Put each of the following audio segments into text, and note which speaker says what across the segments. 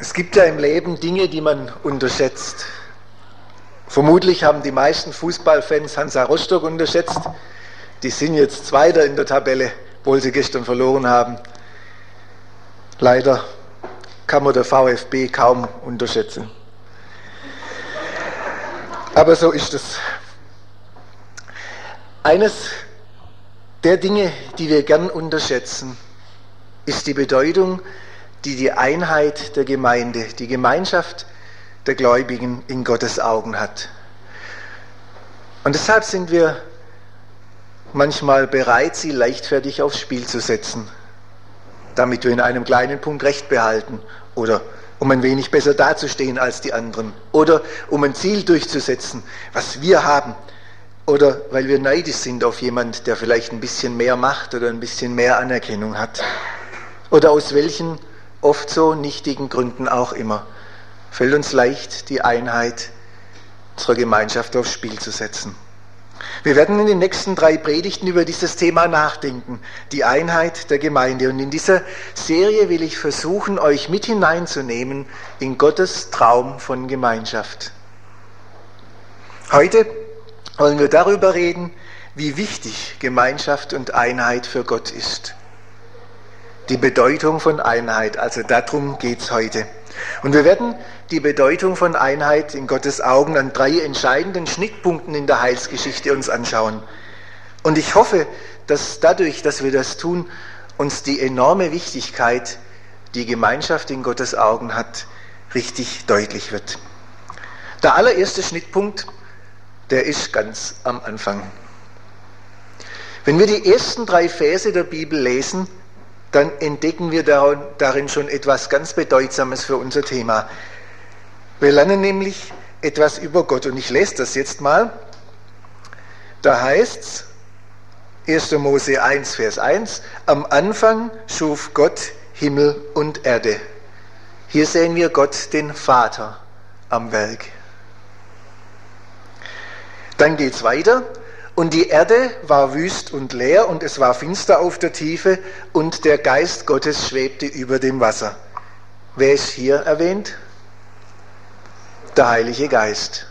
Speaker 1: Es gibt ja im Leben Dinge, die man unterschätzt. Vermutlich haben die meisten Fußballfans Hansa Rostock unterschätzt. Die sind jetzt Zweiter in der Tabelle, obwohl sie gestern verloren haben. Leider kann man der VfB kaum unterschätzen. Aber so ist es. Eines der Dinge, die wir gern unterschätzen, ist die Bedeutung, die die Einheit der Gemeinde, die Gemeinschaft der Gläubigen in Gottes Augen hat. Und deshalb sind wir manchmal bereit, sie leichtfertig aufs Spiel zu setzen, damit wir in einem kleinen Punkt Recht behalten oder um ein wenig besser dazustehen als die anderen oder um ein Ziel durchzusetzen, was wir haben oder weil wir neidisch sind auf jemand, der vielleicht ein bisschen mehr Macht oder ein bisschen mehr Anerkennung hat oder aus welchen oft so nichtigen Gründen auch immer, fällt uns leicht, die Einheit unserer Gemeinschaft aufs Spiel zu setzen. Wir werden in den nächsten drei Predigten über dieses Thema nachdenken, die Einheit der Gemeinde. Und in dieser Serie will ich versuchen, euch mit hineinzunehmen in Gottes Traum von Gemeinschaft. Heute wollen wir darüber reden, wie wichtig Gemeinschaft und Einheit für Gott ist die Bedeutung von Einheit. Also darum geht es heute. Und wir werden die Bedeutung von Einheit in Gottes Augen an drei entscheidenden Schnittpunkten in der Heilsgeschichte uns anschauen. Und ich hoffe, dass dadurch, dass wir das tun, uns die enorme Wichtigkeit, die Gemeinschaft in Gottes Augen hat, richtig deutlich wird. Der allererste Schnittpunkt, der ist ganz am Anfang. Wenn wir die ersten drei Verse der Bibel lesen, dann entdecken wir darin schon etwas ganz Bedeutsames für unser Thema. Wir lernen nämlich etwas über Gott und ich lese das jetzt mal. Da heißt es, 1. Mose 1, Vers 1, am Anfang schuf Gott Himmel und Erde. Hier sehen wir Gott, den Vater, am Werk. Dann geht es weiter. Und die Erde war wüst und leer und es war finster auf der Tiefe und der Geist Gottes schwebte über dem Wasser. Wer ist hier erwähnt? Der Heilige Geist.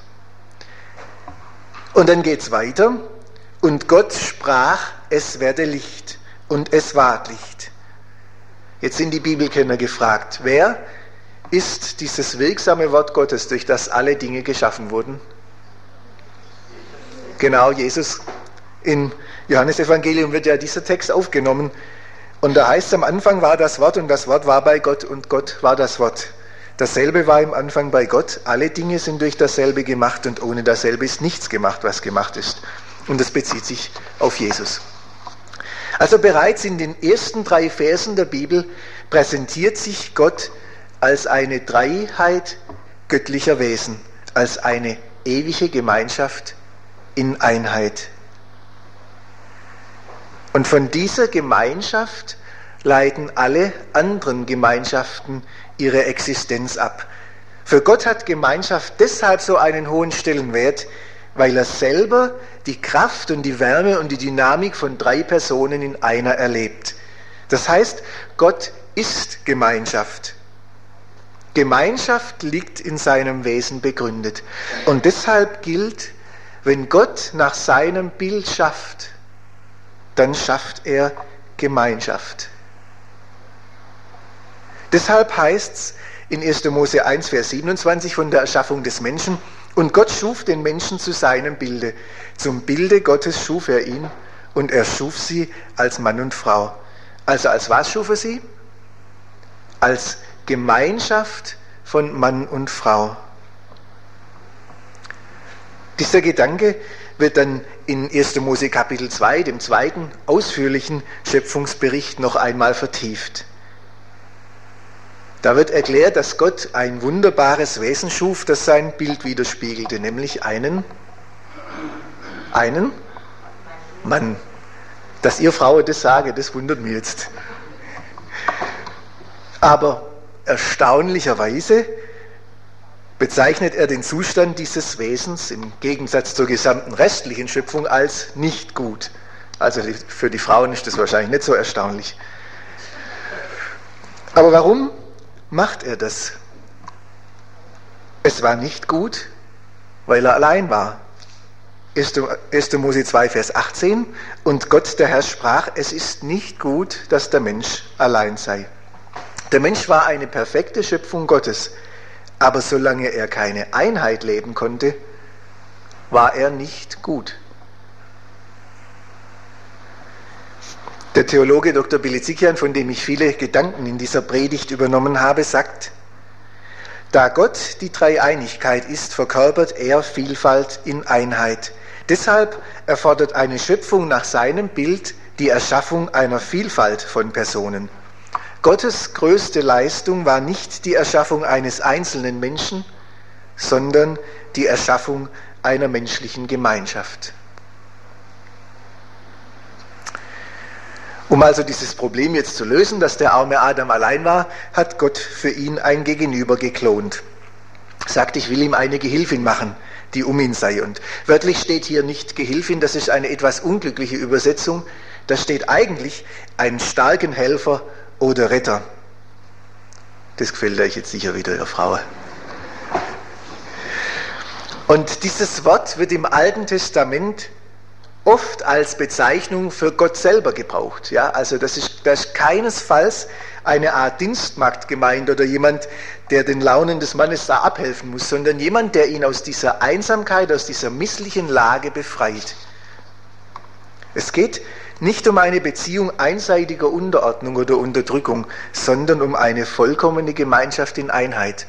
Speaker 1: Und dann geht es weiter. Und Gott sprach, es werde Licht. Und es ward Licht. Jetzt sind die Bibelkenner gefragt, wer ist dieses wirksame Wort Gottes, durch das alle Dinge geschaffen wurden? Genau, Jesus im Johannesevangelium wird ja dieser Text aufgenommen. Und da heißt es, am Anfang war das Wort und das Wort war bei Gott und Gott war das Wort. Dasselbe war im Anfang bei Gott. Alle Dinge sind durch dasselbe gemacht und ohne dasselbe ist nichts gemacht, was gemacht ist. Und das bezieht sich auf Jesus. Also bereits in den ersten drei Versen der Bibel präsentiert sich Gott als eine Dreiheit göttlicher Wesen, als eine ewige Gemeinschaft in Einheit. Und von dieser Gemeinschaft leiten alle anderen Gemeinschaften ihre Existenz ab. Für Gott hat Gemeinschaft deshalb so einen hohen Stellenwert, weil er selber die Kraft und die Wärme und die Dynamik von drei Personen in einer erlebt. Das heißt, Gott ist Gemeinschaft. Gemeinschaft liegt in seinem Wesen begründet. Und deshalb gilt, wenn Gott nach seinem Bild schafft, dann schafft er Gemeinschaft. Deshalb heißt es in 1. Mose 1, Vers 27 von der Erschaffung des Menschen, und Gott schuf den Menschen zu seinem Bilde. Zum Bilde Gottes schuf er ihn und er schuf sie als Mann und Frau. Also als was schuf er sie? Als Gemeinschaft von Mann und Frau. Dieser Gedanke wird dann in 1. Mose Kapitel 2, dem zweiten ausführlichen Schöpfungsbericht, noch einmal vertieft. Da wird erklärt, dass Gott ein wunderbares Wesen schuf, das sein Bild widerspiegelte, nämlich einen, einen Mann. Dass ihr Frau das sage, das wundert mich jetzt. Aber erstaunlicherweise bezeichnet er den Zustand dieses Wesens im Gegensatz zur gesamten restlichen Schöpfung als nicht gut. Also für die Frauen ist das wahrscheinlich nicht so erstaunlich. Aber warum macht er das? Es war nicht gut, weil er allein war. 1. Mose 2, Vers 18. Und Gott, der Herr, sprach, es ist nicht gut, dass der Mensch allein sei. Der Mensch war eine perfekte Schöpfung Gottes, aber solange er keine Einheit leben konnte, war er nicht gut. Der Theologe Dr. Bilizikian, von dem ich viele Gedanken in dieser Predigt übernommen habe, sagt, da Gott die Dreieinigkeit ist, verkörpert er Vielfalt in Einheit. Deshalb erfordert eine Schöpfung nach seinem Bild die Erschaffung einer Vielfalt von Personen. Gottes größte Leistung war nicht die Erschaffung eines einzelnen Menschen, sondern die Erschaffung einer menschlichen Gemeinschaft. Um also dieses Problem jetzt zu lösen, dass der arme Adam allein war, hat Gott für ihn ein Gegenüber geklont. Sagt, ich will ihm eine Gehilfin machen, die um ihn sei. Und wörtlich steht hier nicht Gehilfin, das ist eine etwas unglückliche Übersetzung. Da steht eigentlich einen starken Helfer oder Retter. Das gefällt euch jetzt sicher wieder, ihr Frau. Und dieses Wort wird im Alten Testament oft als Bezeichnung für Gott selber gebraucht. Ja, also das ist, das ist keinesfalls eine Art Dienstmagd gemeint oder jemand, der den Launen des Mannes da abhelfen muss, sondern jemand, der ihn aus dieser Einsamkeit, aus dieser misslichen Lage befreit. Es geht nicht um eine Beziehung einseitiger Unterordnung oder Unterdrückung, sondern um eine vollkommene Gemeinschaft in Einheit.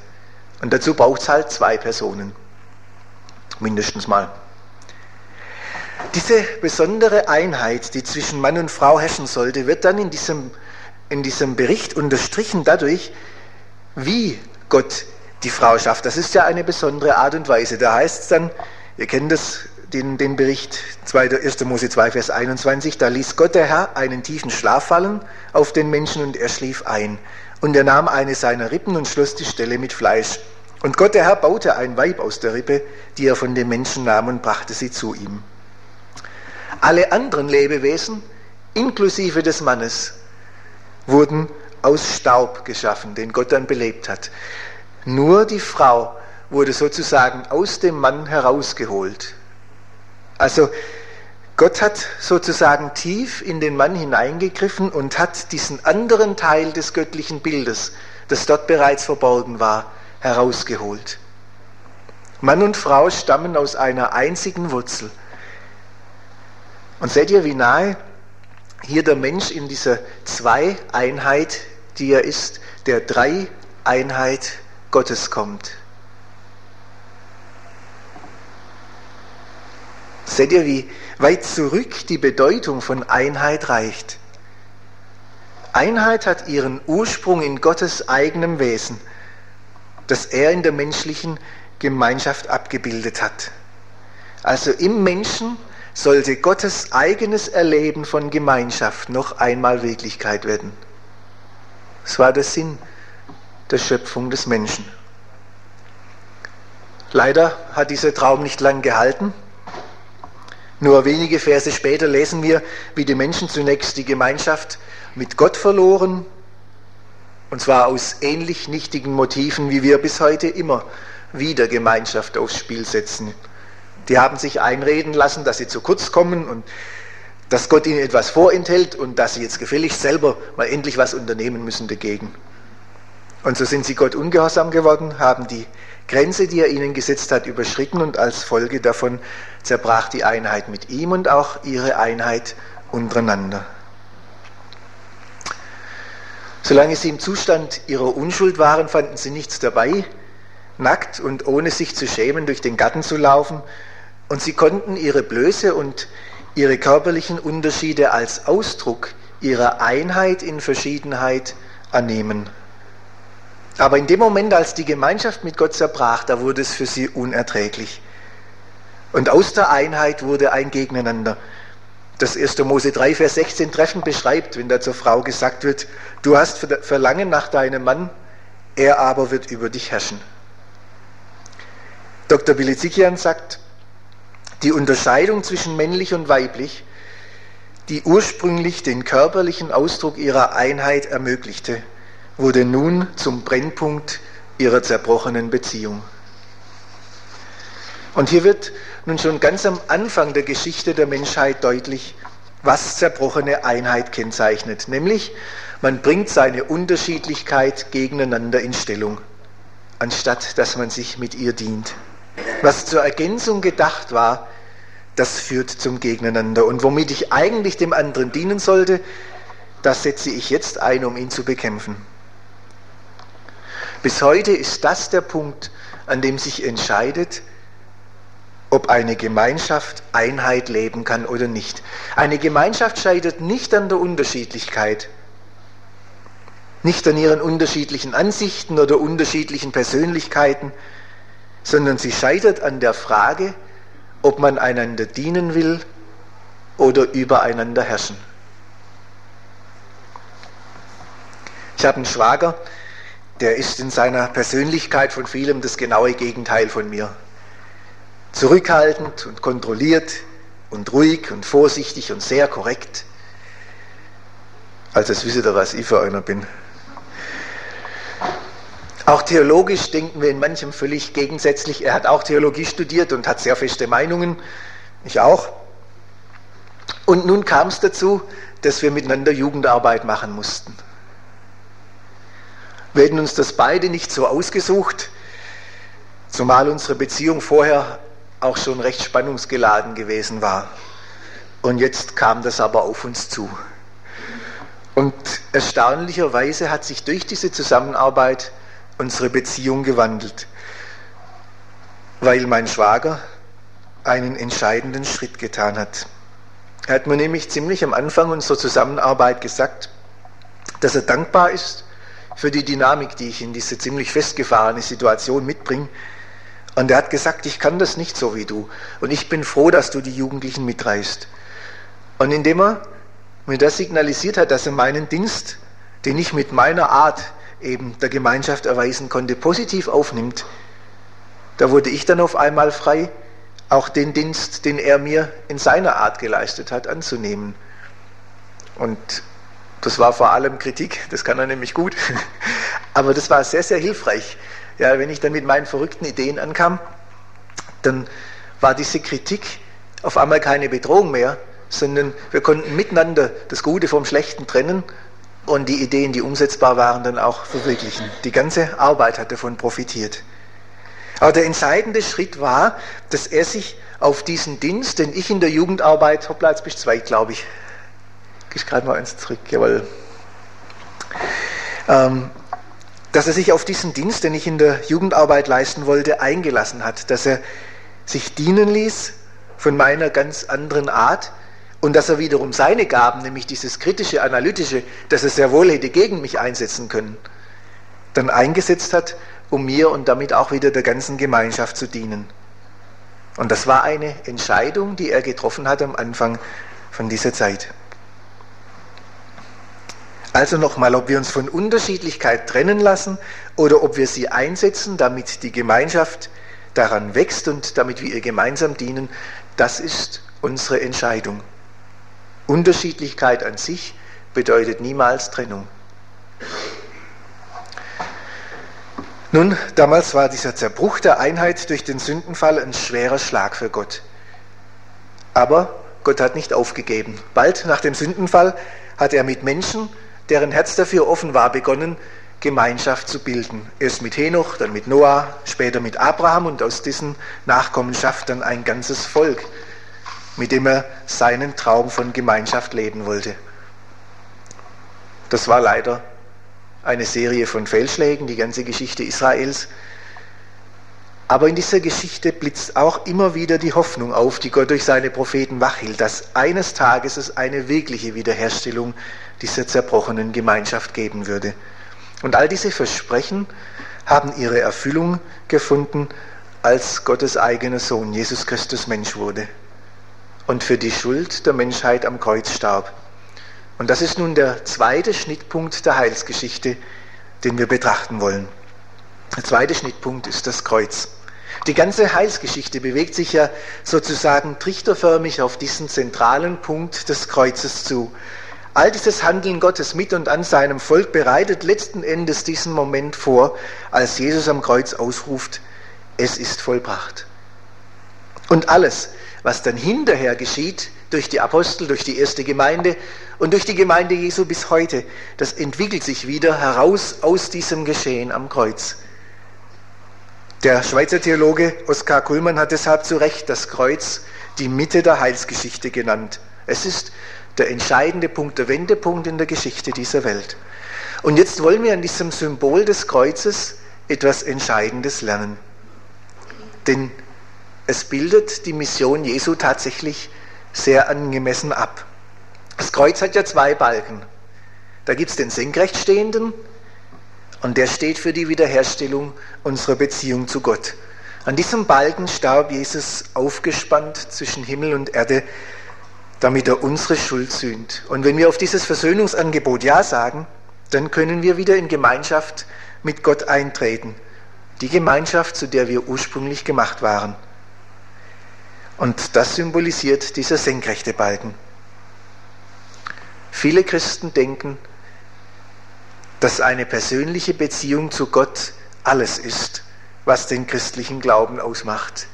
Speaker 1: Und dazu braucht es halt zwei Personen. Mindestens mal. Diese besondere Einheit, die zwischen Mann und Frau herrschen sollte, wird dann in diesem, in diesem Bericht unterstrichen dadurch, wie Gott die Frau schafft. Das ist ja eine besondere Art und Weise. Da heißt es dann, ihr kennt das, den, den Bericht 1. Mose 2, Vers 21, da ließ Gott der Herr einen tiefen Schlaf fallen auf den Menschen und er schlief ein. Und er nahm eine seiner Rippen und schloss die Stelle mit Fleisch. Und Gott der Herr baute ein Weib aus der Rippe, die er von dem Menschen nahm und brachte sie zu ihm. Alle anderen Lebewesen, inklusive des Mannes, wurden aus Staub geschaffen, den Gott dann belebt hat. Nur die Frau wurde sozusagen aus dem Mann herausgeholt. Also Gott hat sozusagen tief in den Mann hineingegriffen und hat diesen anderen Teil des göttlichen Bildes, das dort bereits verborgen war, herausgeholt. Mann und Frau stammen aus einer einzigen Wurzel. Und seht ihr, wie nahe hier der Mensch in dieser Zwei-Einheit, die er ist, der Drei-Einheit Gottes kommt. Seht ihr, wie weit zurück die Bedeutung von Einheit reicht? Einheit hat ihren Ursprung in Gottes eigenem Wesen, das er in der menschlichen Gemeinschaft abgebildet hat. Also im Menschen sollte Gottes eigenes Erleben von Gemeinschaft noch einmal Wirklichkeit werden. Das war der Sinn der Schöpfung des Menschen. Leider hat dieser Traum nicht lang gehalten. Nur wenige Verse später lesen wir, wie die Menschen zunächst die Gemeinschaft mit Gott verloren, und zwar aus ähnlich nichtigen Motiven, wie wir bis heute immer wieder Gemeinschaft aufs Spiel setzen. Die haben sich einreden lassen, dass sie zu kurz kommen und dass Gott ihnen etwas vorenthält und dass sie jetzt gefälligst selber mal endlich was unternehmen müssen dagegen. Und so sind sie Gott ungehorsam geworden, haben die Grenze, die er ihnen gesetzt hat, überschritten und als Folge davon zerbrach die Einheit mit ihm und auch ihre Einheit untereinander. Solange sie im Zustand ihrer Unschuld waren, fanden sie nichts dabei, nackt und ohne sich zu schämen durch den Garten zu laufen, und sie konnten ihre Blöße und ihre körperlichen Unterschiede als Ausdruck ihrer Einheit in Verschiedenheit annehmen. Aber in dem Moment, als die Gemeinschaft mit Gott zerbrach, da wurde es für sie unerträglich. Und aus der Einheit wurde ein Gegeneinander. Das 1. Mose 3, Vers 16 treffend beschreibt, wenn da zur Frau gesagt wird, du hast Verlangen nach deinem Mann, er aber wird über dich herrschen. Dr. Bilizikian sagt, die Unterscheidung zwischen männlich und weiblich, die ursprünglich den körperlichen Ausdruck ihrer Einheit ermöglichte, wurde nun zum Brennpunkt ihrer zerbrochenen Beziehung. Und hier wird nun schon ganz am Anfang der Geschichte der Menschheit deutlich, was zerbrochene Einheit kennzeichnet, nämlich man bringt seine Unterschiedlichkeit gegeneinander in Stellung, anstatt dass man sich mit ihr dient. Was zur Ergänzung gedacht war, das führt zum Gegeneinander. Und womit ich eigentlich dem anderen dienen sollte, das setze ich jetzt ein, um ihn zu bekämpfen. Bis heute ist das der Punkt, an dem sich entscheidet, ob eine Gemeinschaft Einheit leben kann oder nicht. Eine Gemeinschaft scheitert nicht an der Unterschiedlichkeit, nicht an ihren unterschiedlichen Ansichten oder unterschiedlichen Persönlichkeiten, sondern sie scheitert an der Frage, ob man einander dienen will oder übereinander herrschen. Ich habe einen Schwager, der ist in seiner Persönlichkeit von vielem das genaue Gegenteil von mir zurückhaltend und kontrolliert und ruhig und vorsichtig und sehr korrekt. Also, das wisst ihr, was ich für einer bin. Auch theologisch denken wir in manchem völlig gegensätzlich. Er hat auch Theologie studiert und hat sehr feste Meinungen. Ich auch. Und nun kam es dazu, dass wir miteinander Jugendarbeit machen mussten. Wir hätten uns das beide nicht so ausgesucht, zumal unsere Beziehung vorher auch schon recht spannungsgeladen gewesen war. Und jetzt kam das aber auf uns zu. Und erstaunlicherweise hat sich durch diese Zusammenarbeit unsere Beziehung gewandelt, weil mein Schwager einen entscheidenden Schritt getan hat. Er hat mir nämlich ziemlich am Anfang unserer Zusammenarbeit gesagt, dass er dankbar ist für die Dynamik, die ich in diese ziemlich festgefahrene Situation mitbringe, und er hat gesagt, ich kann das nicht so wie du. Und ich bin froh, dass du die Jugendlichen mitreißt. Und indem er mir das signalisiert hat, dass er meinen Dienst, den ich mit meiner Art eben der Gemeinschaft erweisen konnte, positiv aufnimmt, da wurde ich dann auf einmal frei, auch den Dienst, den er mir in seiner Art geleistet hat, anzunehmen. Und das war vor allem Kritik, das kann er nämlich gut, aber das war sehr, sehr hilfreich, ja, wenn ich dann mit meinen verrückten Ideen ankam, dann war diese Kritik auf einmal keine Bedrohung mehr, sondern wir konnten miteinander das Gute vom Schlechten trennen und die Ideen, die umsetzbar waren, dann auch verwirklichen. Die ganze Arbeit hat davon profitiert. Aber der entscheidende Schritt war, dass er sich auf diesen Dienst, den ich in der Jugendarbeit, hoppla, jetzt bist zwei, glaube ich. Ich schreibe mal eins zurück, jawohl. Ähm, dass er sich auf diesen Dienst, den ich in der Jugendarbeit leisten wollte, eingelassen hat, dass er sich dienen ließ von meiner ganz anderen Art und dass er wiederum seine Gaben, nämlich dieses kritische, analytische, das er sehr wohl hätte gegen mich einsetzen können, dann eingesetzt hat, um mir und damit auch wieder der ganzen Gemeinschaft zu dienen. Und das war eine Entscheidung, die er getroffen hat am Anfang von dieser Zeit. Also nochmal, ob wir uns von Unterschiedlichkeit trennen lassen oder ob wir sie einsetzen, damit die Gemeinschaft daran wächst und damit wir ihr gemeinsam dienen, das ist unsere Entscheidung. Unterschiedlichkeit an sich bedeutet niemals Trennung. Nun, damals war dieser Zerbruch der Einheit durch den Sündenfall ein schwerer Schlag für Gott. Aber Gott hat nicht aufgegeben. Bald nach dem Sündenfall hat er mit Menschen deren Herz dafür offen war, begonnen, Gemeinschaft zu bilden. Erst mit Henoch, dann mit Noah, später mit Abraham und aus diesen Nachkommenschaft dann ein ganzes Volk, mit dem er seinen Traum von Gemeinschaft leben wollte. Das war leider eine Serie von Fehlschlägen, die ganze Geschichte Israels. Aber in dieser Geschichte blitzt auch immer wieder die Hoffnung auf, die Gott durch seine Propheten wachhielt, dass eines Tages es eine wirkliche Wiederherstellung dieser zerbrochenen Gemeinschaft geben würde. Und all diese Versprechen haben ihre Erfüllung gefunden, als Gottes eigener Sohn Jesus Christus Mensch wurde und für die Schuld der Menschheit am Kreuz starb. Und das ist nun der zweite Schnittpunkt der Heilsgeschichte, den wir betrachten wollen. Der zweite Schnittpunkt ist das Kreuz. Die ganze Heilsgeschichte bewegt sich ja sozusagen trichterförmig auf diesen zentralen Punkt des Kreuzes zu. All dieses Handeln Gottes mit und an seinem Volk bereitet letzten Endes diesen Moment vor, als Jesus am Kreuz ausruft, es ist vollbracht. Und alles, was dann hinterher geschieht, durch die Apostel, durch die erste Gemeinde und durch die Gemeinde Jesu bis heute, das entwickelt sich wieder heraus aus diesem Geschehen am Kreuz. Der Schweizer Theologe Oskar Kuhlmann hat deshalb zu Recht das Kreuz die Mitte der Heilsgeschichte genannt. Es ist der entscheidende Punkt, der Wendepunkt in der Geschichte dieser Welt. Und jetzt wollen wir an diesem Symbol des Kreuzes etwas Entscheidendes lernen. Denn es bildet die Mission Jesu tatsächlich sehr angemessen ab. Das Kreuz hat ja zwei Balken. Da gibt es den senkrecht stehenden und der steht für die Wiederherstellung unserer Beziehung zu Gott. An diesem Balken starb Jesus aufgespannt zwischen Himmel und Erde, damit er unsere Schuld sühnt. Und wenn wir auf dieses Versöhnungsangebot Ja sagen, dann können wir wieder in Gemeinschaft mit Gott eintreten. Die Gemeinschaft, zu der wir ursprünglich gemacht waren. Und das symbolisiert dieser senkrechte Balken. Viele Christen denken, dass eine persönliche Beziehung zu Gott alles ist, was den christlichen Glauben ausmacht.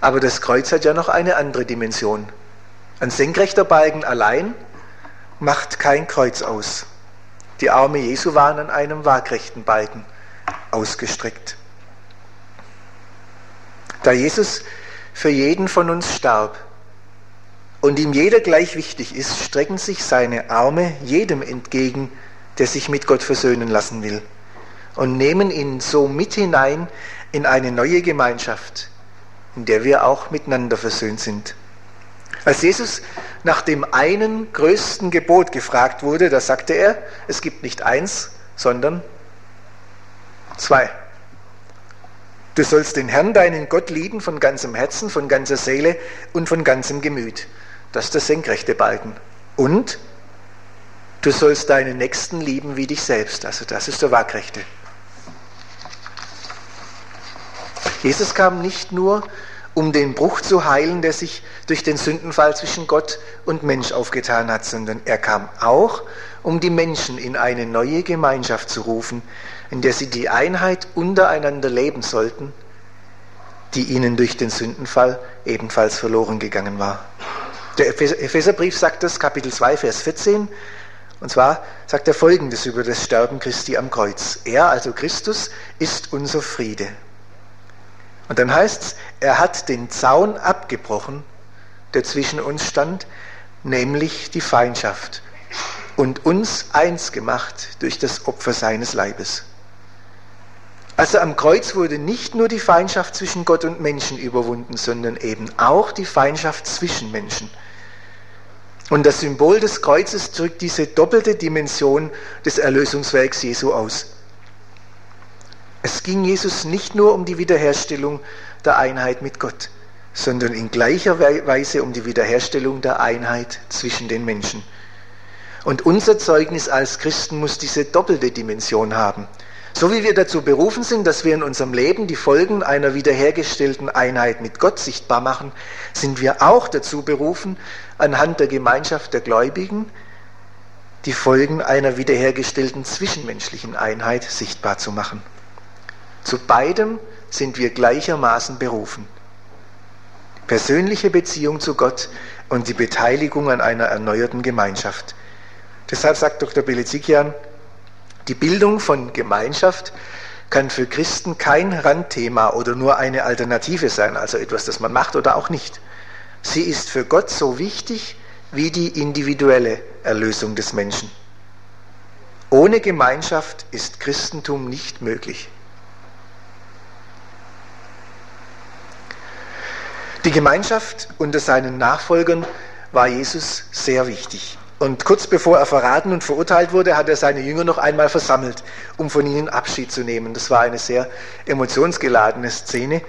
Speaker 1: Aber das Kreuz hat ja noch eine andere Dimension. Ein senkrechter Balken allein macht kein Kreuz aus. Die Arme Jesu waren an einem waagrechten Balken ausgestreckt. Da Jesus für jeden von uns starb und ihm jeder gleich wichtig ist, strecken sich seine Arme jedem entgegen, der sich mit Gott versöhnen lassen will und nehmen ihn so mit hinein in eine neue Gemeinschaft, in der wir auch miteinander versöhnt sind. Als Jesus nach dem einen größten Gebot gefragt wurde, da sagte er, es gibt nicht eins, sondern zwei. Du sollst den Herrn, deinen Gott, lieben von ganzem Herzen, von ganzer Seele und von ganzem Gemüt. Das ist der senkrechte Balken. Und Du sollst deinen Nächsten lieben wie dich selbst. Also das ist der Waagrechte. Jesus kam nicht nur, um den Bruch zu heilen, der sich durch den Sündenfall zwischen Gott und Mensch aufgetan hat, sondern er kam auch, um die Menschen in eine neue Gemeinschaft zu rufen, in der sie die Einheit untereinander leben sollten, die ihnen durch den Sündenfall ebenfalls verloren gegangen war. Der Epheserbrief sagt das, Kapitel 2, Vers 14, und zwar sagt er Folgendes über das Sterben Christi am Kreuz. Er, also Christus, ist unser Friede. Und dann heißt es, er hat den Zaun abgebrochen, der zwischen uns stand, nämlich die Feindschaft, und uns eins gemacht durch das Opfer seines Leibes. Also am Kreuz wurde nicht nur die Feindschaft zwischen Gott und Menschen überwunden, sondern eben auch die Feindschaft zwischen Menschen. Und das Symbol des Kreuzes drückt diese doppelte Dimension des Erlösungswerks Jesu aus. Es ging Jesus nicht nur um die Wiederherstellung der Einheit mit Gott, sondern in gleicher Weise um die Wiederherstellung der Einheit zwischen den Menschen. Und unser Zeugnis als Christen muss diese doppelte Dimension haben. So wie wir dazu berufen sind, dass wir in unserem Leben die Folgen einer wiederhergestellten Einheit mit Gott sichtbar machen, sind wir auch dazu berufen, anhand der Gemeinschaft der Gläubigen die Folgen einer wiederhergestellten zwischenmenschlichen Einheit sichtbar zu machen. Zu beidem sind wir gleichermaßen berufen. Persönliche Beziehung zu Gott und die Beteiligung an einer erneuerten Gemeinschaft. Deshalb sagt Dr. Belezikian, die Bildung von Gemeinschaft kann für Christen kein Randthema oder nur eine Alternative sein, also etwas, das man macht oder auch nicht. Sie ist für Gott so wichtig wie die individuelle Erlösung des Menschen. Ohne Gemeinschaft ist Christentum nicht möglich. Die Gemeinschaft unter seinen Nachfolgern war Jesus sehr wichtig. Und kurz bevor er verraten und verurteilt wurde, hat er seine Jünger noch einmal versammelt, um von ihnen Abschied zu nehmen. Das war eine sehr emotionsgeladene Szene.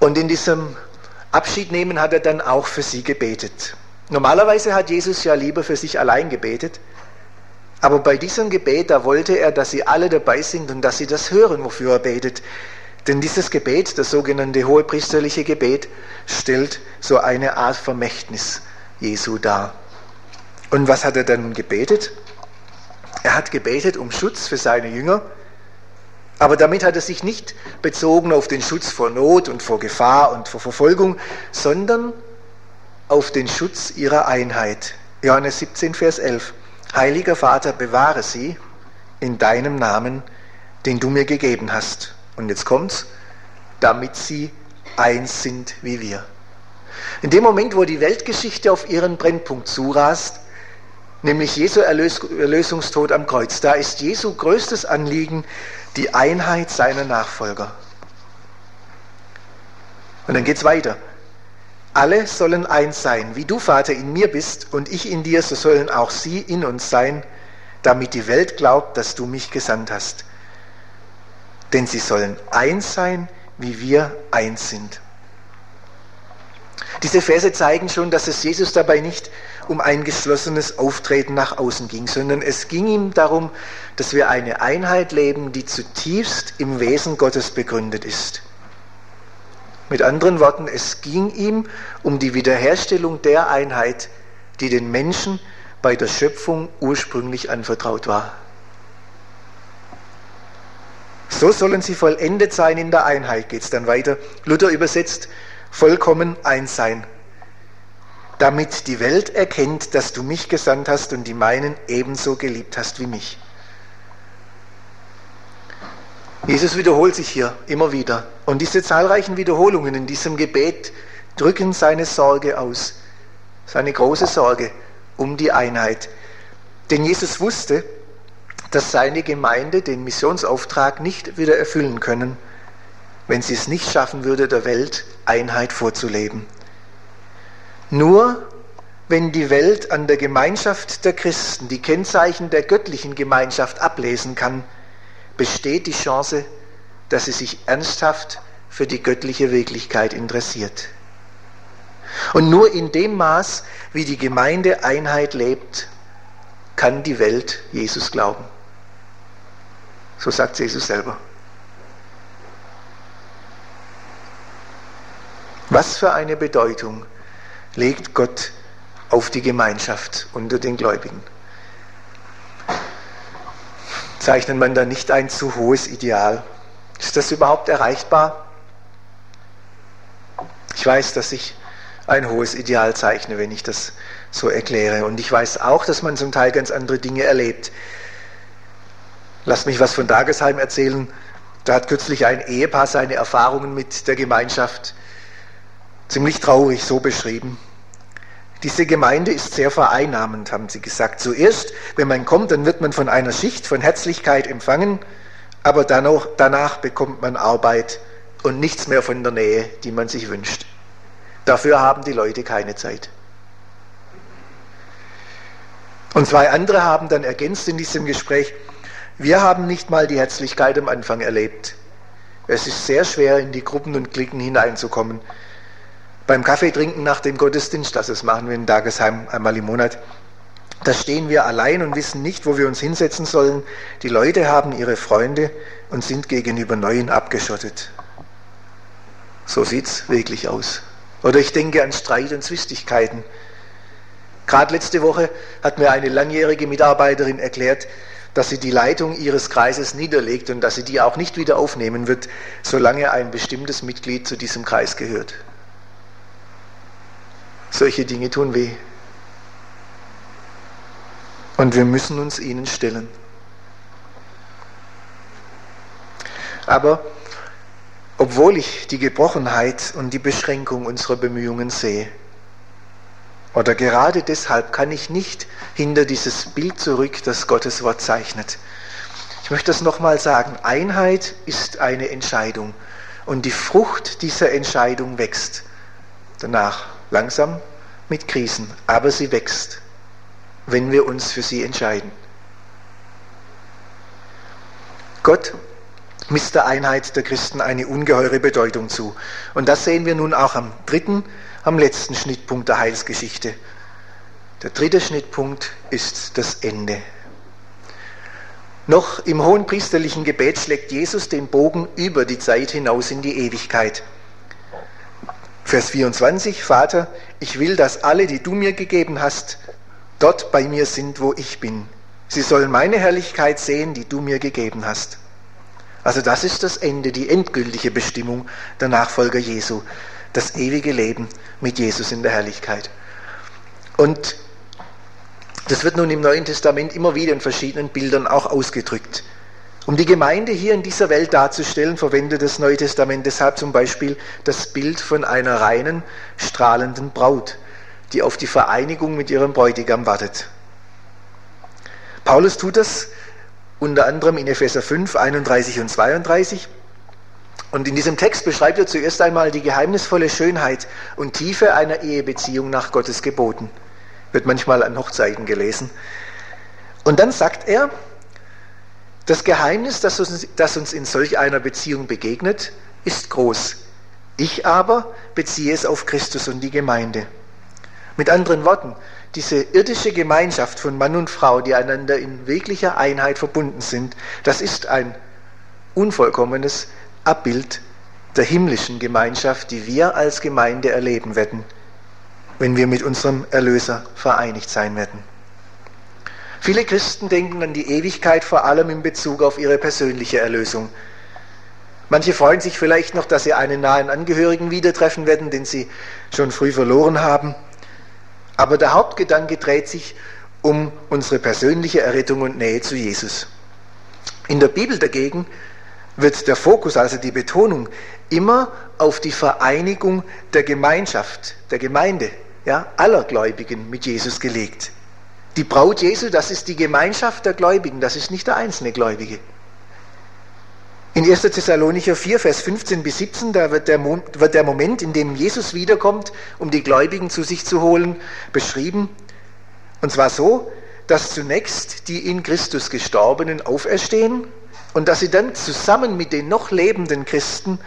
Speaker 1: Und in diesem Abschied nehmen hat er dann auch für sie gebetet. Normalerweise hat Jesus ja lieber für sich allein gebetet, aber bei diesem Gebet, da wollte er, dass sie alle dabei sind und dass sie das hören, wofür er betet. Denn dieses Gebet, das sogenannte hohepriesterliche Gebet, stellt so eine Art Vermächtnis Jesu dar. Und was hat er dann gebetet? Er hat gebetet um Schutz für seine Jünger, Aber damit hat er sich nicht bezogen auf den Schutz vor Not und vor Gefahr und vor Verfolgung, sondern auf den Schutz ihrer Einheit. Johannes 17, Vers 11. Heiliger Vater, bewahre sie in deinem Namen, den du mir gegeben hast. Und jetzt kommt's, damit sie eins sind wie wir. In dem Moment, wo die Weltgeschichte auf ihren Brennpunkt zurast, nämlich Jesu Erlös Erlösungstod am Kreuz, da ist Jesu größtes Anliegen die Einheit seiner Nachfolger. Und dann geht es weiter. Alle sollen eins sein, wie du, Vater, in mir bist und ich in dir, so sollen auch sie in uns sein, damit die Welt glaubt, dass du mich gesandt hast. Denn sie sollen eins sein, wie wir eins sind. Diese Verse zeigen schon, dass es Jesus dabei nicht um ein geschlossenes Auftreten nach außen ging, sondern es ging ihm darum, dass wir eine Einheit leben, die zutiefst im Wesen Gottes begründet ist. Mit anderen Worten, es ging ihm um die Wiederherstellung der Einheit, die den Menschen bei der Schöpfung ursprünglich anvertraut war. So sollen sie vollendet sein in der Einheit, geht es dann weiter. Luther übersetzt, vollkommen eins sein, damit die Welt erkennt, dass du mich gesandt hast und die meinen ebenso geliebt hast wie mich. Jesus wiederholt sich hier immer wieder. Und diese zahlreichen Wiederholungen in diesem Gebet drücken seine Sorge aus, seine große Sorge um die Einheit. Denn Jesus wusste, dass seine Gemeinde den Missionsauftrag nicht wieder erfüllen können, wenn sie es nicht schaffen würde, der Welt Einheit vorzuleben. Nur wenn die Welt an der Gemeinschaft der Christen die Kennzeichen der göttlichen Gemeinschaft ablesen kann, besteht die Chance, dass sie sich ernsthaft für die göttliche Wirklichkeit interessiert. Und nur in dem Maß, wie die Gemeinde Einheit lebt, kann die Welt Jesus glauben. So sagt Jesus selber. Was für eine Bedeutung legt Gott auf die Gemeinschaft unter den Gläubigen? Zeichnet man da nicht ein zu hohes Ideal? Ist das überhaupt erreichbar? Ich weiß, dass ich ein hohes Ideal zeichne, wenn ich das so erkläre. Und ich weiß auch, dass man zum Teil ganz andere Dinge erlebt. Lass mich was von Dagesheim erzählen. Da hat kürzlich ein Ehepaar seine Erfahrungen mit der Gemeinschaft ziemlich traurig so beschrieben. Diese Gemeinde ist sehr vereinnahmend, haben sie gesagt. Zuerst, wenn man kommt, dann wird man von einer Schicht von Herzlichkeit empfangen, aber danach, danach bekommt man Arbeit und nichts mehr von der Nähe, die man sich wünscht. Dafür haben die Leute keine Zeit. Und zwei andere haben dann ergänzt in diesem Gespräch, wir haben nicht mal die Herzlichkeit am Anfang erlebt. Es ist sehr schwer, in die Gruppen und Klicken hineinzukommen beim Kaffeetrinken nach dem Gottesdienst, also das machen wir in Dagesheim einmal im Monat, da stehen wir allein und wissen nicht, wo wir uns hinsetzen sollen. Die Leute haben ihre Freunde und sind gegenüber Neuen abgeschottet. So sieht es wirklich aus. Oder ich denke an Streit und Zwistigkeiten. Gerade letzte Woche hat mir eine langjährige Mitarbeiterin erklärt, dass sie die Leitung ihres Kreises niederlegt und dass sie die auch nicht wieder aufnehmen wird, solange ein bestimmtes Mitglied zu diesem Kreis gehört. Solche Dinge tun weh. Und wir müssen uns ihnen stellen. Aber obwohl ich die Gebrochenheit und die Beschränkung unserer Bemühungen sehe, oder gerade deshalb kann ich nicht hinter dieses Bild zurück, das Gottes Wort zeichnet. Ich möchte das nochmal sagen. Einheit ist eine Entscheidung und die Frucht dieser Entscheidung wächst danach langsam mit Krisen, aber sie wächst, wenn wir uns für sie entscheiden. Gott misst der Einheit der Christen eine ungeheure Bedeutung zu. Und das sehen wir nun auch am dritten, am letzten Schnittpunkt der Heilsgeschichte. Der dritte Schnittpunkt ist das Ende. Noch im hohen priesterlichen Gebet schlägt Jesus den Bogen über die Zeit hinaus in die Ewigkeit. Vers 24, Vater, ich will, dass alle, die du mir gegeben hast, dort bei mir sind, wo ich bin. Sie sollen meine Herrlichkeit sehen, die du mir gegeben hast. Also das ist das Ende, die endgültige Bestimmung der Nachfolger Jesu, das ewige Leben mit Jesus in der Herrlichkeit. Und das wird nun im Neuen Testament immer wieder in verschiedenen Bildern auch ausgedrückt. Um die Gemeinde hier in dieser Welt darzustellen, verwendet das Neue Testament deshalb zum Beispiel das Bild von einer reinen, strahlenden Braut, die auf die Vereinigung mit ihrem Bräutigam wartet. Paulus tut das unter anderem in Epheser 5, 31 und 32. Und in diesem Text beschreibt er zuerst einmal die geheimnisvolle Schönheit und Tiefe einer Ehebeziehung nach Gottes Geboten. Wird manchmal an Hochzeiten gelesen. Und dann sagt er, das Geheimnis, das uns, das uns in solch einer Beziehung begegnet, ist groß. Ich aber beziehe es auf Christus und die Gemeinde. Mit anderen Worten, diese irdische Gemeinschaft von Mann und Frau, die einander in wirklicher Einheit verbunden sind, das ist ein unvollkommenes Abbild der himmlischen Gemeinschaft, die wir als Gemeinde erleben werden, wenn wir mit unserem Erlöser vereinigt sein werden. Viele Christen denken an die Ewigkeit vor allem in Bezug auf ihre persönliche Erlösung. Manche freuen sich vielleicht noch, dass sie einen nahen Angehörigen wieder treffen werden, den sie schon früh verloren haben. Aber der Hauptgedanke dreht sich um unsere persönliche Errettung und Nähe zu Jesus. In der Bibel dagegen wird der Fokus, also die Betonung, immer auf die Vereinigung der Gemeinschaft, der Gemeinde, ja, aller Gläubigen mit Jesus gelegt. Die Braut Jesu, das ist die Gemeinschaft der Gläubigen, das ist nicht der einzelne Gläubige. In 1. Thessalonicher 4, Vers 15 bis 17, da wird der, wird der Moment, in dem Jesus wiederkommt, um die Gläubigen zu sich zu holen, beschrieben. Und zwar so, dass zunächst die in Christus Gestorbenen auferstehen und dass sie dann zusammen mit den noch lebenden Christen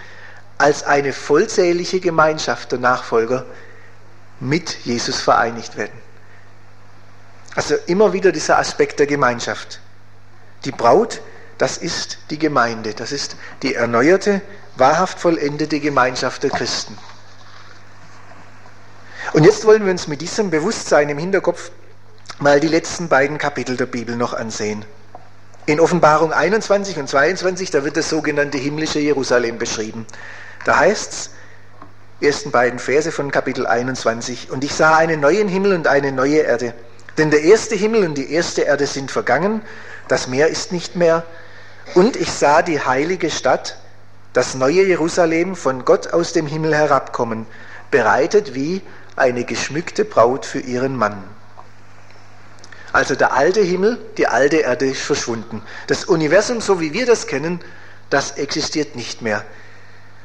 Speaker 1: als eine vollzählige Gemeinschaft der Nachfolger mit Jesus vereinigt werden. Also immer wieder dieser Aspekt der Gemeinschaft. Die Braut das ist die Gemeinde, das ist die erneuerte, wahrhaft vollendete Gemeinschaft der Christen. Und jetzt wollen wir uns mit diesem Bewusstsein im Hinterkopf mal die letzten beiden Kapitel der Bibel noch ansehen. In Offenbarung 21 und 22, da wird das sogenannte himmlische Jerusalem beschrieben. Da heißt es, ersten beiden Verse von Kapitel 21, und ich sah einen neuen Himmel und eine neue Erde. Denn der erste Himmel und die erste Erde sind vergangen, das Meer ist nicht mehr, und ich sah die heilige Stadt, das neue Jerusalem, von Gott aus dem Himmel herabkommen, bereitet wie eine geschmückte Braut für ihren Mann. Also der alte Himmel, die alte Erde ist verschwunden. Das Universum, so wie wir das kennen, das existiert nicht mehr,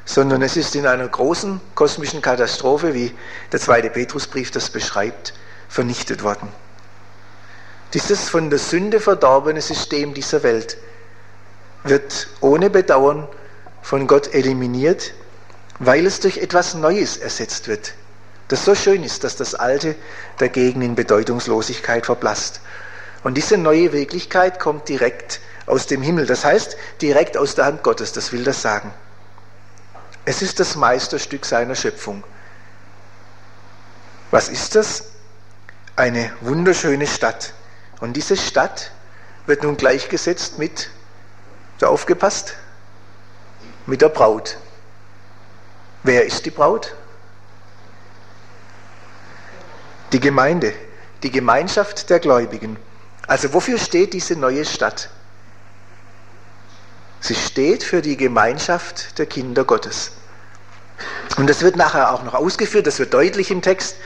Speaker 1: sondern es ist in einer großen kosmischen Katastrophe, wie der zweite Petrusbrief das beschreibt, vernichtet worden. Dieses von der Sünde verdorbene System dieser Welt wird ohne Bedauern von Gott eliminiert, weil es durch etwas Neues ersetzt wird, das so schön ist, dass das Alte dagegen in Bedeutungslosigkeit verblasst. Und diese neue Wirklichkeit kommt direkt aus dem Himmel, das heißt direkt aus der Hand Gottes, das will das sagen. Es ist das Meisterstück seiner Schöpfung. Was ist das? Eine wunderschöne Stadt. Und diese Stadt wird nun gleichgesetzt mit ihr aufgepasst? Mit der Braut. Wer ist die Braut? Die Gemeinde, die Gemeinschaft der Gläubigen. Also wofür steht diese neue Stadt? Sie steht für die Gemeinschaft der Kinder Gottes. Und das wird nachher auch noch ausgeführt, das wird deutlich im Text.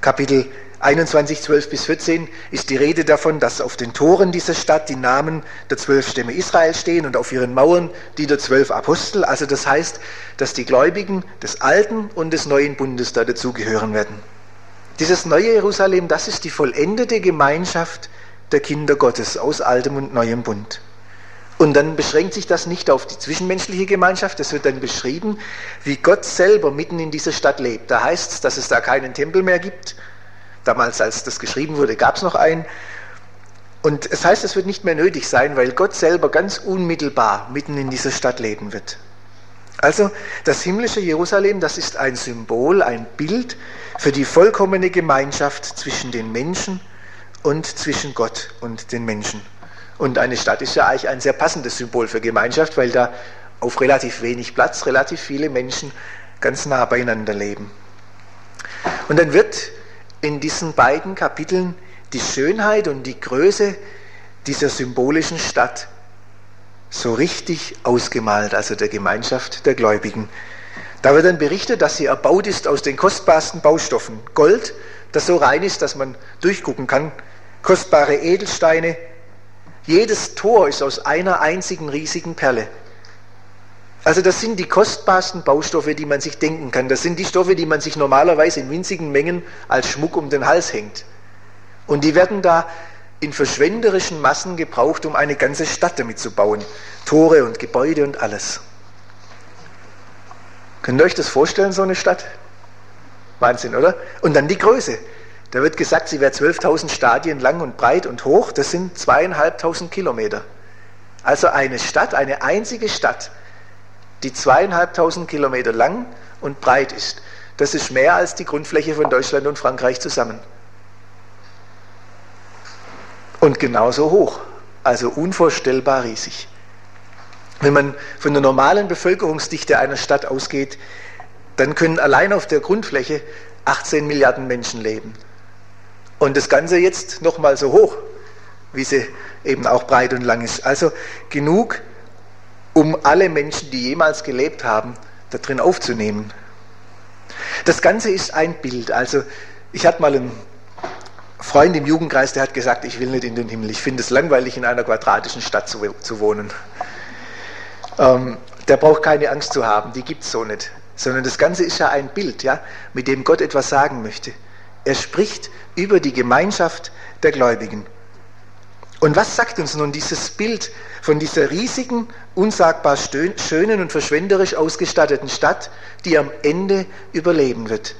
Speaker 1: Kapitel 21, 12 bis 14 ist die Rede davon, dass auf den Toren dieser Stadt die Namen der zwölf Stämme Israel stehen und auf ihren Mauern die der zwölf Apostel. Also das heißt, dass die Gläubigen des Alten und des Neuen Bundes da dazugehören werden. Dieses neue Jerusalem, das ist die vollendete Gemeinschaft der Kinder Gottes aus Altem und Neuem Bund. Und dann beschränkt sich das nicht auf die zwischenmenschliche Gemeinschaft, es wird dann beschrieben, wie Gott selber mitten in dieser Stadt lebt. Da heißt es, dass es da keinen Tempel mehr gibt, Damals, als das geschrieben wurde, gab es noch einen. Und es heißt, es wird nicht mehr nötig sein, weil Gott selber ganz unmittelbar mitten in dieser Stadt leben wird. Also das himmlische Jerusalem, das ist ein Symbol, ein Bild für die vollkommene Gemeinschaft zwischen den Menschen und zwischen Gott und den Menschen. Und eine Stadt ist ja eigentlich ein sehr passendes Symbol für Gemeinschaft, weil da auf relativ wenig Platz relativ viele Menschen ganz nah beieinander leben. Und dann wird in diesen beiden Kapiteln die Schönheit und die Größe dieser symbolischen Stadt so richtig ausgemalt, also der Gemeinschaft der Gläubigen. Da wird dann berichtet, dass sie erbaut ist aus den kostbarsten Baustoffen. Gold, das so rein ist, dass man durchgucken kann, kostbare Edelsteine. Jedes Tor ist aus einer einzigen riesigen Perle. Also das sind die kostbarsten Baustoffe, die man sich denken kann. Das sind die Stoffe, die man sich normalerweise in winzigen Mengen als Schmuck um den Hals hängt. Und die werden da in verschwenderischen Massen gebraucht, um eine ganze Stadt damit zu bauen. Tore und Gebäude und alles. Könnt ihr euch das vorstellen, so eine Stadt? Wahnsinn, oder? Und dann die Größe. Da wird gesagt, sie wäre 12.000 Stadien lang und breit und hoch. Das sind zweieinhalbtausend Kilometer. Also eine Stadt, eine einzige Stadt, die zweieinhalbtausend Kilometer lang und breit ist. Das ist mehr als die Grundfläche von Deutschland und Frankreich zusammen. Und genauso hoch, also unvorstellbar riesig. Wenn man von der normalen Bevölkerungsdichte einer Stadt ausgeht, dann können allein auf der Grundfläche 18 Milliarden Menschen leben. Und das Ganze jetzt nochmal so hoch, wie sie eben auch breit und lang ist. Also genug, um alle Menschen, die jemals gelebt haben, da drin aufzunehmen. Das Ganze ist ein Bild. Also ich hatte mal einen Freund im Jugendkreis, der hat gesagt, ich will nicht in den Himmel. Ich finde es langweilig, in einer quadratischen Stadt zu, zu wohnen. Ähm, der braucht keine Angst zu haben, die gibt es so nicht. Sondern das Ganze ist ja ein Bild, ja, mit dem Gott etwas sagen möchte. Er spricht über die Gemeinschaft der Gläubigen. Und was sagt uns nun dieses Bild von dieser riesigen, unsagbar schönen und verschwenderisch ausgestatteten Stadt, die am Ende überleben wird?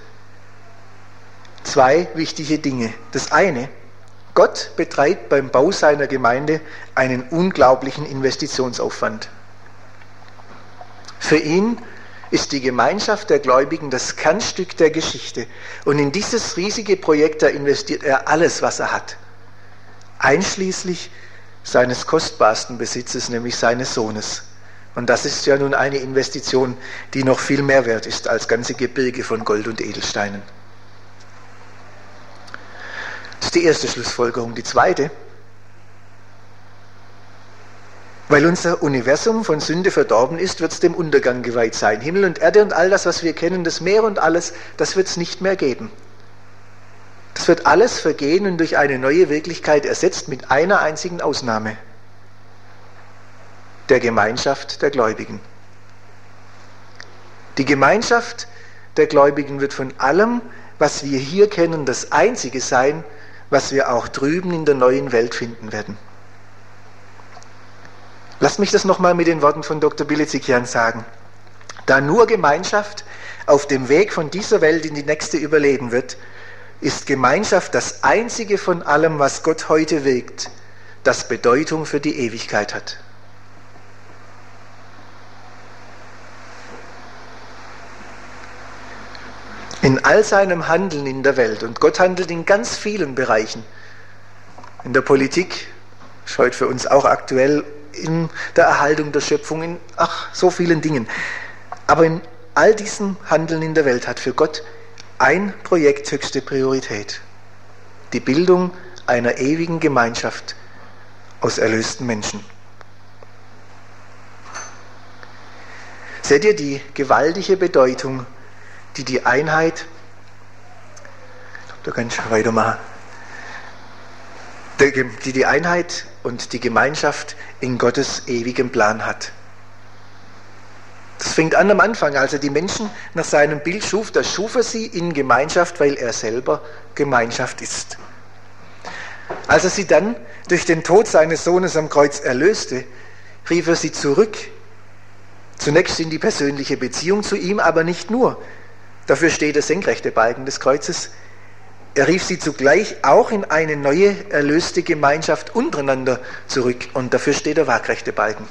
Speaker 1: Zwei wichtige Dinge. Das eine, Gott betreibt beim Bau seiner Gemeinde einen unglaublichen Investitionsaufwand. Für ihn ist die Gemeinschaft der Gläubigen das Kernstück der Geschichte. Und in dieses riesige Projekt, da investiert er alles, was er hat. Einschließlich seines kostbarsten Besitzes, nämlich seines Sohnes. Und das ist ja nun eine Investition, die noch viel mehr wert ist als ganze Gebirge von Gold und Edelsteinen. Das ist die erste Schlussfolgerung. Die zweite, weil unser Universum von Sünde verdorben ist, wird es dem Untergang geweiht sein. Himmel und Erde und all das, was wir kennen, das Meer und alles, das wird es nicht mehr geben. Das wird alles vergehen und durch eine neue Wirklichkeit ersetzt mit einer einzigen Ausnahme. Der Gemeinschaft der Gläubigen. Die Gemeinschaft der Gläubigen wird von allem, was wir hier kennen, das Einzige sein, was wir auch drüben in der neuen Welt finden werden. Lass mich das nochmal mit den Worten von Dr. Bilizikian sagen. Da nur Gemeinschaft auf dem Weg von dieser Welt in die nächste überleben wird, ist Gemeinschaft das einzige von allem, was Gott heute wirkt, das Bedeutung für die Ewigkeit hat. In all seinem Handeln in der Welt, und Gott handelt in ganz vielen Bereichen, in der Politik, ist heute für uns auch aktuell, in der Erhaltung der Schöpfung, in ach, so vielen Dingen. Aber in all diesem Handeln in der Welt hat für Gott ein Projekt höchste Priorität. Die Bildung einer ewigen Gemeinschaft aus erlösten Menschen. Seht ihr die gewaltige Bedeutung, die die Einheit, da kann ich weitermachen, die die Einheit und die Gemeinschaft in Gottes ewigem Plan hat. Das fängt an am Anfang, als er die Menschen nach seinem Bild schuf, da schuf er sie in Gemeinschaft, weil er selber Gemeinschaft ist. Als er sie dann durch den Tod seines Sohnes am Kreuz erlöste, rief er sie zurück. Zunächst in die persönliche Beziehung zu ihm, aber nicht nur. Dafür steht der senkrechte Balken des Kreuzes. Er rief sie zugleich auch in eine neue, erlöste Gemeinschaft untereinander zurück. Und dafür steht der waagrechte Balken.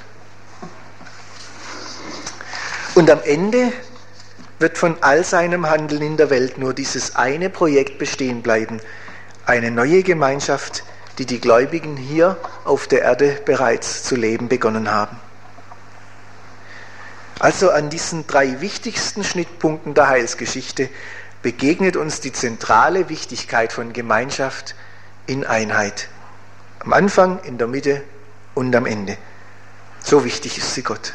Speaker 1: Und am Ende wird von all seinem Handeln in der Welt nur dieses eine Projekt bestehen bleiben. Eine neue Gemeinschaft die die Gläubigen hier auf der Erde bereits zu leben begonnen haben. Also an diesen drei wichtigsten Schnittpunkten der Heilsgeschichte begegnet uns die zentrale Wichtigkeit von Gemeinschaft in Einheit. Am Anfang, in der Mitte und am Ende. So wichtig ist sie Gott.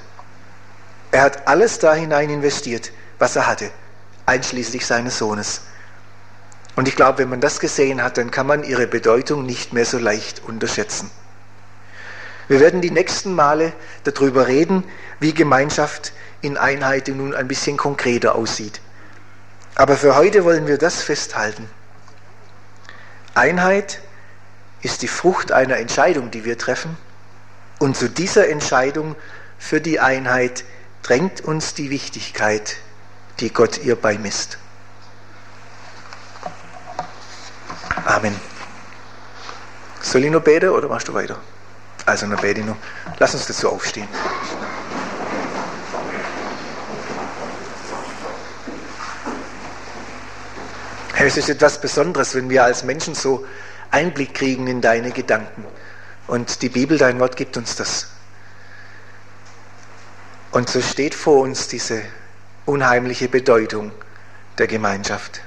Speaker 1: Er hat alles da hinein investiert, was er hatte, einschließlich seines Sohnes. Und ich glaube, wenn man das gesehen hat, dann kann man ihre Bedeutung nicht mehr so leicht unterschätzen. Wir werden die nächsten Male darüber reden, wie Gemeinschaft in Einheit nun ein bisschen konkreter aussieht. Aber für heute wollen wir das festhalten. Einheit ist die Frucht einer Entscheidung, die wir treffen. Und zu dieser Entscheidung für die Einheit drängt uns die Wichtigkeit, die Gott ihr beimisst. Amen. Soll ich noch beten oder machst du weiter? Also noch. Lass uns dazu aufstehen. Herr, es ist etwas Besonderes, wenn wir als Menschen so Einblick kriegen in deine Gedanken. Und die Bibel, dein Wort, gibt uns das. Und so steht vor uns diese unheimliche Bedeutung der Gemeinschaft.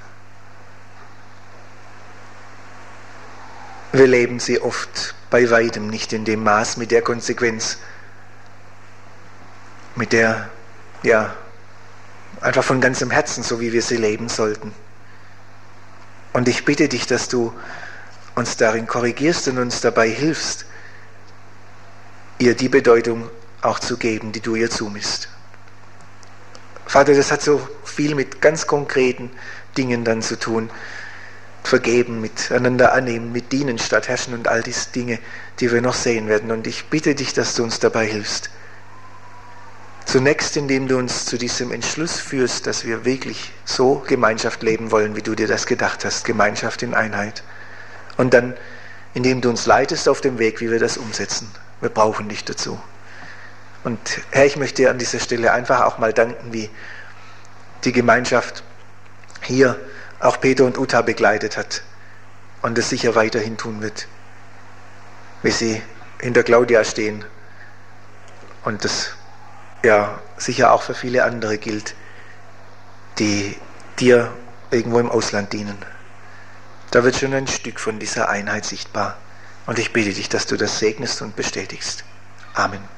Speaker 1: Wir leben sie oft bei weitem nicht in dem Maß, mit der Konsequenz, mit der, ja, einfach von ganzem Herzen, so wie wir sie leben sollten. Und ich bitte dich, dass du uns darin korrigierst und uns dabei hilfst, ihr die Bedeutung auch zu geben, die du ihr zumisst. Vater, das hat so viel mit ganz konkreten Dingen dann zu tun. Vergeben, miteinander annehmen, mit dienen statt herrschen und all diese Dinge, die wir noch sehen werden. Und ich bitte dich, dass du uns dabei hilfst. Zunächst, indem du uns zu diesem Entschluss führst, dass wir wirklich so Gemeinschaft leben wollen, wie du dir das gedacht hast, Gemeinschaft in Einheit. Und dann, indem du uns leitest auf dem Weg, wie wir das umsetzen. Wir brauchen dich dazu. Und Herr, ich möchte dir an dieser Stelle einfach auch mal danken, wie die Gemeinschaft hier auch Peter und Uta begleitet hat und es sicher weiterhin tun wird, wie sie hinter Claudia stehen und das ja sicher auch für viele andere gilt, die dir irgendwo im Ausland dienen. Da wird schon ein Stück von dieser Einheit sichtbar. Und ich bitte dich, dass du das segnest und bestätigst. Amen.